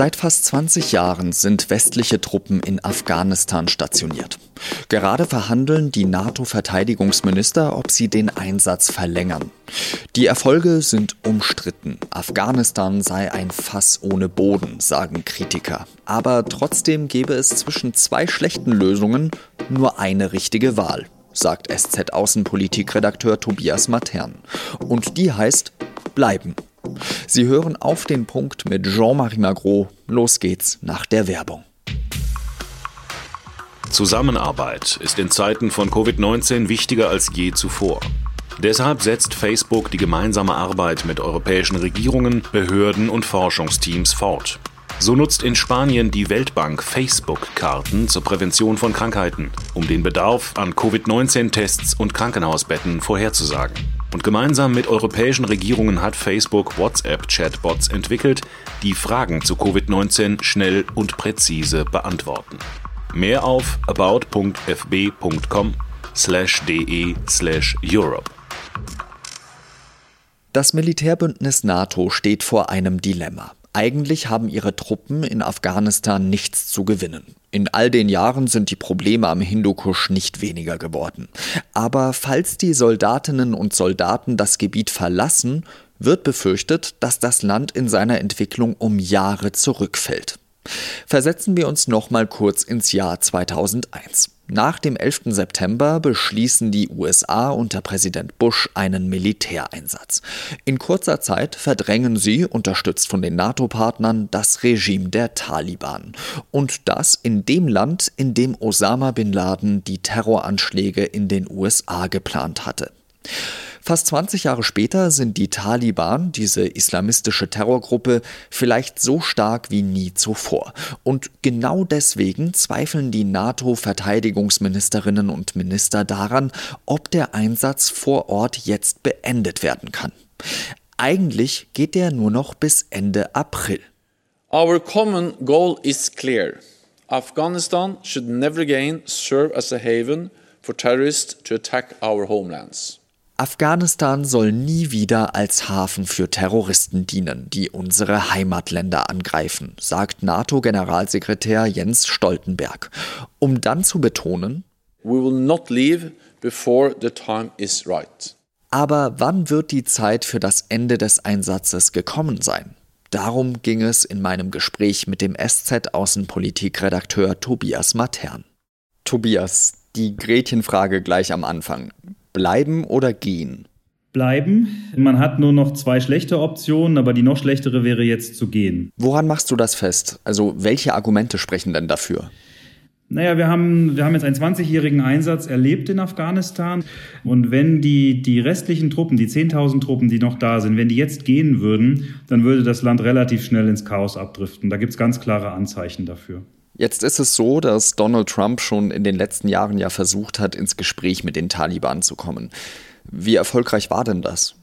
Seit fast 20 Jahren sind westliche Truppen in Afghanistan stationiert. Gerade verhandeln die NATO-Verteidigungsminister, ob sie den Einsatz verlängern. Die Erfolge sind umstritten. Afghanistan sei ein Fass ohne Boden, sagen Kritiker. Aber trotzdem gäbe es zwischen zwei schlechten Lösungen nur eine richtige Wahl, sagt SZ-Außenpolitikredakteur Tobias Matern. Und die heißt bleiben. Sie hören auf den Punkt mit Jean-Marie Magro. Los geht's nach der Werbung. Zusammenarbeit ist in Zeiten von Covid-19 wichtiger als je zuvor. Deshalb setzt Facebook die gemeinsame Arbeit mit europäischen Regierungen, Behörden und Forschungsteams fort. So nutzt in Spanien die Weltbank Facebook-Karten zur Prävention von Krankheiten, um den Bedarf an Covid-19-Tests und Krankenhausbetten vorherzusagen. Und gemeinsam mit europäischen Regierungen hat Facebook WhatsApp-Chatbots entwickelt, die Fragen zu Covid-19 schnell und präzise beantworten. Mehr auf about.fb.com slash de slash Europe. Das Militärbündnis NATO steht vor einem Dilemma. Eigentlich haben ihre Truppen in Afghanistan nichts zu gewinnen. In all den Jahren sind die Probleme am Hindukusch nicht weniger geworden. Aber falls die Soldatinnen und Soldaten das Gebiet verlassen, wird befürchtet, dass das Land in seiner Entwicklung um Jahre zurückfällt. Versetzen wir uns noch mal kurz ins Jahr 2001. Nach dem 11. September beschließen die USA unter Präsident Bush einen Militäreinsatz. In kurzer Zeit verdrängen sie, unterstützt von den NATO-Partnern, das Regime der Taliban. Und das in dem Land, in dem Osama bin Laden die Terroranschläge in den USA geplant hatte. Fast 20 Jahre später sind die Taliban, diese islamistische Terrorgruppe, vielleicht so stark wie nie zuvor. Und genau deswegen zweifeln die NATO-Verteidigungsministerinnen und Minister daran, ob der Einsatz vor Ort jetzt beendet werden kann. Eigentlich geht der nur noch bis Ende April. Our common goal is clear. Afghanistan should never again serve as a haven for terrorists to attack our homelands. Afghanistan soll nie wieder als Hafen für Terroristen dienen, die unsere Heimatländer angreifen, sagt NATO-Generalsekretär Jens Stoltenberg, um dann zu betonen, We will not leave before the time is right. Aber wann wird die Zeit für das Ende des Einsatzes gekommen sein? Darum ging es in meinem Gespräch mit dem SZ-Außenpolitikredakteur Tobias Matern. Tobias, die Gretchenfrage gleich am Anfang. Bleiben oder gehen? Bleiben. Man hat nur noch zwei schlechte Optionen, aber die noch schlechtere wäre jetzt zu gehen. Woran machst du das fest? Also welche Argumente sprechen denn dafür? Naja, wir haben, wir haben jetzt einen 20-jährigen Einsatz erlebt in Afghanistan. Und wenn die, die restlichen Truppen, die 10.000 Truppen, die noch da sind, wenn die jetzt gehen würden, dann würde das Land relativ schnell ins Chaos abdriften. Da gibt es ganz klare Anzeichen dafür. Jetzt ist es so, dass Donald Trump schon in den letzten Jahren ja versucht hat, ins Gespräch mit den Taliban zu kommen. Wie erfolgreich war denn das?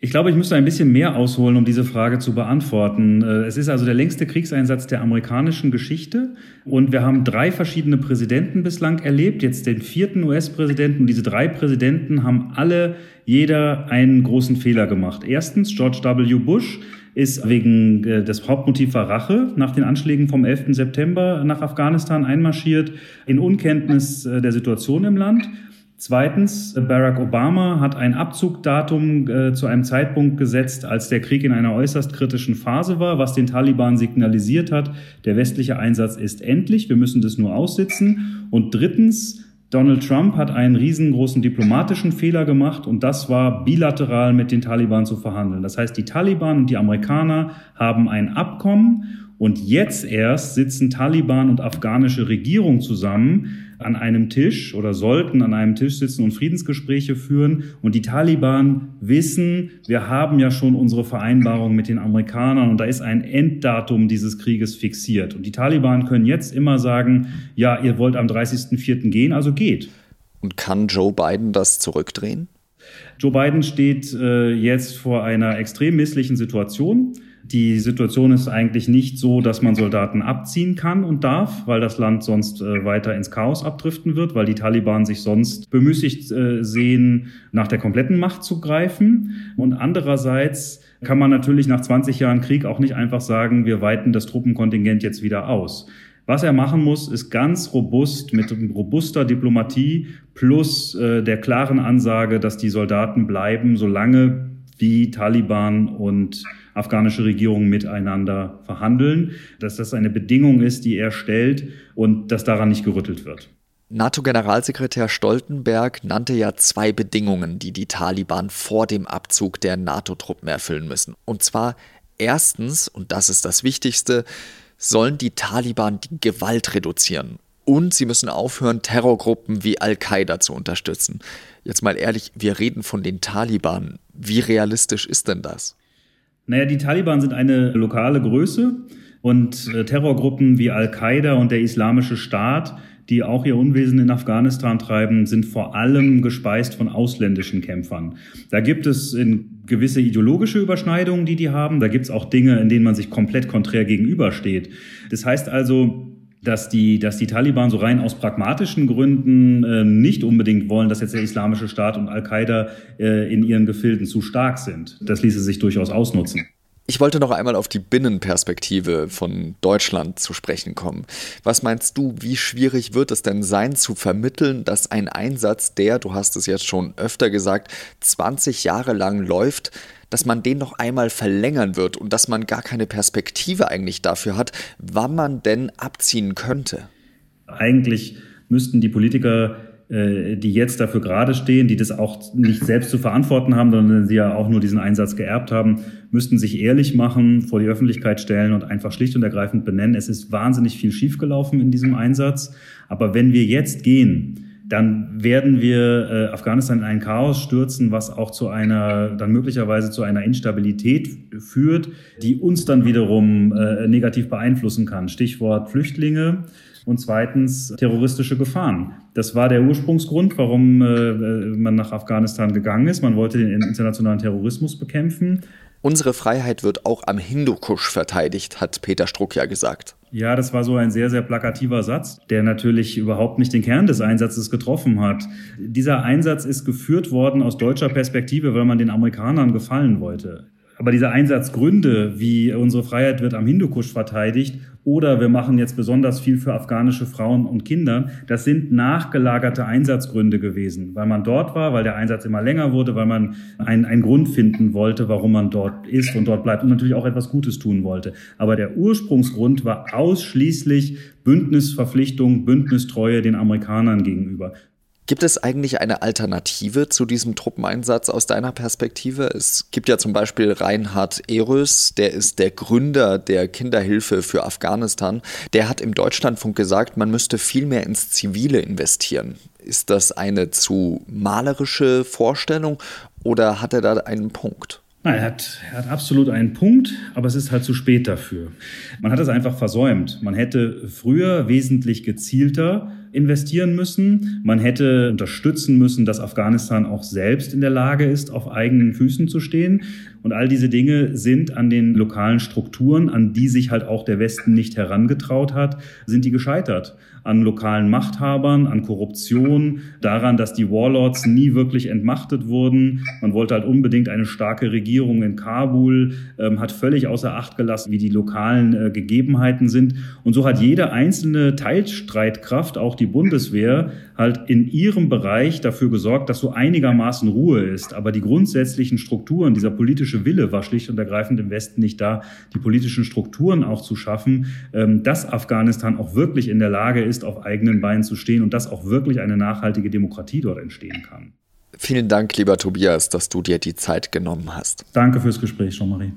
Ich glaube, ich müsste ein bisschen mehr ausholen, um diese Frage zu beantworten. Äh, es ist also der längste Kriegseinsatz der amerikanischen Geschichte und wir haben drei verschiedene Präsidenten bislang erlebt, jetzt den vierten US-Präsidenten. Diese drei Präsidenten haben alle jeder einen großen Fehler gemacht. Erstens George W. Bush ist wegen äh, des Hauptmotiv war Rache nach den Anschlägen vom 11. September nach Afghanistan einmarschiert, in Unkenntnis äh, der Situation im Land. Zweitens, Barack Obama hat ein Abzugdatum äh, zu einem Zeitpunkt gesetzt, als der Krieg in einer äußerst kritischen Phase war, was den Taliban signalisiert hat, der westliche Einsatz ist endlich, wir müssen das nur aussitzen. Und drittens, Donald Trump hat einen riesengroßen diplomatischen Fehler gemacht und das war bilateral mit den Taliban zu verhandeln. Das heißt, die Taliban und die Amerikaner haben ein Abkommen und jetzt erst sitzen Taliban und afghanische Regierung zusammen an einem Tisch oder sollten an einem Tisch sitzen und Friedensgespräche führen. Und die Taliban wissen, wir haben ja schon unsere Vereinbarung mit den Amerikanern und da ist ein Enddatum dieses Krieges fixiert. Und die Taliban können jetzt immer sagen, ja, ihr wollt am 30.04. gehen, also geht. Und kann Joe Biden das zurückdrehen? Joe Biden steht äh, jetzt vor einer extrem misslichen Situation. Die Situation ist eigentlich nicht so, dass man Soldaten abziehen kann und darf, weil das Land sonst äh, weiter ins Chaos abdriften wird, weil die Taliban sich sonst bemüßigt äh, sehen, nach der kompletten Macht zu greifen. Und andererseits kann man natürlich nach 20 Jahren Krieg auch nicht einfach sagen, wir weiten das Truppenkontingent jetzt wieder aus. Was er machen muss, ist ganz robust mit robuster Diplomatie plus äh, der klaren Ansage, dass die Soldaten bleiben, solange die Taliban und afghanische Regierung miteinander verhandeln, dass das eine Bedingung ist, die er stellt und dass daran nicht gerüttelt wird. NATO-Generalsekretär Stoltenberg nannte ja zwei Bedingungen, die die Taliban vor dem Abzug der NATO-Truppen erfüllen müssen. Und zwar erstens, und das ist das Wichtigste, sollen die Taliban die Gewalt reduzieren. Und sie müssen aufhören, Terrorgruppen wie Al-Qaida zu unterstützen. Jetzt mal ehrlich, wir reden von den Taliban. Wie realistisch ist denn das? Naja, die Taliban sind eine lokale Größe und äh, Terrorgruppen wie Al-Qaida und der Islamische Staat, die auch ihr Unwesen in Afghanistan treiben, sind vor allem gespeist von ausländischen Kämpfern. Da gibt es in gewisse ideologische Überschneidungen, die die haben. Da gibt es auch Dinge, in denen man sich komplett konträr gegenübersteht. Das heißt also, dass die, dass die Taliban so rein aus pragmatischen Gründen äh, nicht unbedingt wollen, dass jetzt der Islamische Staat und Al-Qaida äh, in ihren Gefilden zu stark sind. Das ließe sich durchaus ausnutzen. Ich wollte noch einmal auf die Binnenperspektive von Deutschland zu sprechen kommen. Was meinst du, wie schwierig wird es denn sein zu vermitteln, dass ein Einsatz, der, du hast es jetzt schon öfter gesagt, 20 Jahre lang läuft, dass man den noch einmal verlängern wird und dass man gar keine Perspektive eigentlich dafür hat, wann man denn abziehen könnte? Eigentlich müssten die Politiker die jetzt dafür gerade stehen, die das auch nicht selbst zu verantworten haben, sondern sie ja auch nur diesen Einsatz geerbt haben, müssten sich ehrlich machen, vor die Öffentlichkeit stellen und einfach schlicht und ergreifend benennen. Es ist wahnsinnig viel schiefgelaufen in diesem Einsatz. Aber wenn wir jetzt gehen, dann werden wir äh, Afghanistan in ein Chaos stürzen, was auch zu einer, dann möglicherweise zu einer Instabilität führt, die uns dann wiederum äh, negativ beeinflussen kann. Stichwort Flüchtlinge und zweitens terroristische Gefahren. Das war der Ursprungsgrund, warum äh, man nach Afghanistan gegangen ist. Man wollte den internationalen Terrorismus bekämpfen. Unsere Freiheit wird auch am Hindukusch verteidigt, hat Peter Struck ja gesagt. Ja, das war so ein sehr, sehr plakativer Satz, der natürlich überhaupt nicht den Kern des Einsatzes getroffen hat. Dieser Einsatz ist geführt worden aus deutscher Perspektive, weil man den Amerikanern gefallen wollte. Aber diese Einsatzgründe, wie unsere Freiheit wird am Hindukusch verteidigt oder wir machen jetzt besonders viel für afghanische Frauen und Kinder, das sind nachgelagerte Einsatzgründe gewesen, weil man dort war, weil der Einsatz immer länger wurde, weil man einen, einen Grund finden wollte, warum man dort ist und dort bleibt und natürlich auch etwas Gutes tun wollte. Aber der Ursprungsgrund war ausschließlich Bündnisverpflichtung, Bündnistreue den Amerikanern gegenüber. Gibt es eigentlich eine Alternative zu diesem Truppeneinsatz aus deiner Perspektive? Es gibt ja zum Beispiel Reinhard Erös, der ist der Gründer der Kinderhilfe für Afghanistan. Der hat im Deutschlandfunk gesagt, man müsste viel mehr ins Zivile investieren. Ist das eine zu malerische Vorstellung oder hat er da einen Punkt? Er hat, er hat absolut einen Punkt, aber es ist halt zu spät dafür. Man hat es einfach versäumt. Man hätte früher wesentlich gezielter investieren müssen. Man hätte unterstützen müssen, dass Afghanistan auch selbst in der Lage ist, auf eigenen Füßen zu stehen. Und all diese Dinge sind an den lokalen Strukturen, an die sich halt auch der Westen nicht herangetraut hat, sind die gescheitert. An lokalen Machthabern, an Korruption, daran, dass die Warlords nie wirklich entmachtet wurden. Man wollte halt unbedingt eine starke Regierung in Kabul, ähm, hat völlig außer Acht gelassen, wie die lokalen äh, Gegebenheiten sind. Und so hat jede einzelne Teilstreitkraft, auch die Bundeswehr, halt in ihrem Bereich dafür gesorgt, dass so einigermaßen Ruhe ist. Aber die grundsätzlichen Strukturen, dieser politische Wille war schlicht und ergreifend im Westen nicht da, die politischen Strukturen auch zu schaffen, ähm, dass Afghanistan auch wirklich in der Lage ist, auf eigenen Beinen zu stehen und dass auch wirklich eine nachhaltige Demokratie dort entstehen kann. Vielen Dank, lieber Tobias, dass du dir die Zeit genommen hast. Danke fürs Gespräch, Jean-Marie.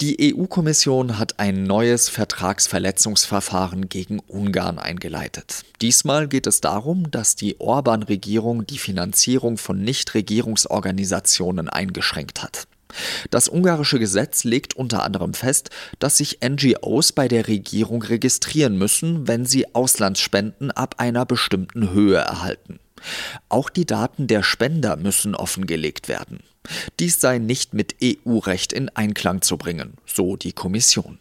Die EU-Kommission hat ein neues Vertragsverletzungsverfahren gegen Ungarn eingeleitet. Diesmal geht es darum, dass die Orban-Regierung die Finanzierung von Nichtregierungsorganisationen eingeschränkt hat. Das ungarische Gesetz legt unter anderem fest, dass sich NGOs bei der Regierung registrieren müssen, wenn sie Auslandsspenden ab einer bestimmten Höhe erhalten. Auch die Daten der Spender müssen offengelegt werden. Dies sei nicht mit EU-Recht in Einklang zu bringen, so die Kommission.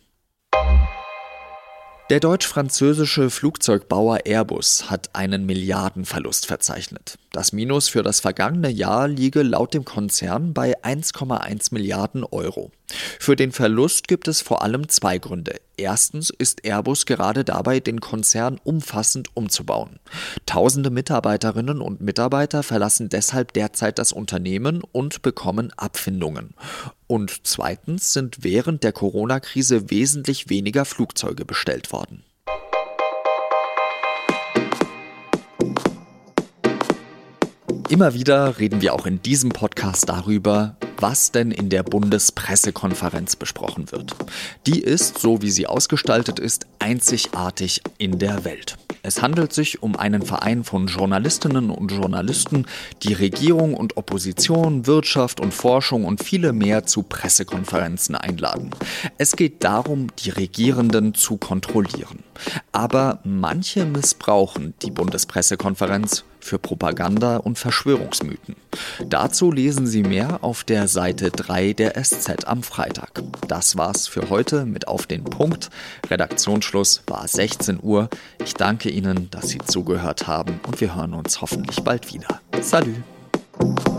Der deutsch-französische Flugzeugbauer Airbus hat einen Milliardenverlust verzeichnet. Das Minus für das vergangene Jahr liege laut dem Konzern bei 1,1 Milliarden Euro. Für den Verlust gibt es vor allem zwei Gründe. Erstens ist Airbus gerade dabei, den Konzern umfassend umzubauen. Tausende Mitarbeiterinnen und Mitarbeiter verlassen deshalb derzeit das Unternehmen und bekommen Abfindungen. Und zweitens sind während der Corona-Krise wesentlich weniger Flugzeuge bestellt worden. Immer wieder reden wir auch in diesem Podcast darüber, was denn in der Bundespressekonferenz besprochen wird. Die ist, so wie sie ausgestaltet ist, einzigartig in der Welt. Es handelt sich um einen Verein von Journalistinnen und Journalisten, die Regierung und Opposition, Wirtschaft und Forschung und viele mehr zu Pressekonferenzen einladen. Es geht darum, die Regierenden zu kontrollieren. Aber manche missbrauchen die Bundespressekonferenz für Propaganda und Verschwörungsmythen. Dazu lesen Sie mehr auf der Seite 3 der SZ am Freitag. Das war's für heute mit Auf den Punkt. Redaktionsschluss war 16 Uhr. Ich danke Ihnen, dass Sie zugehört haben und wir hören uns hoffentlich bald wieder. Salut!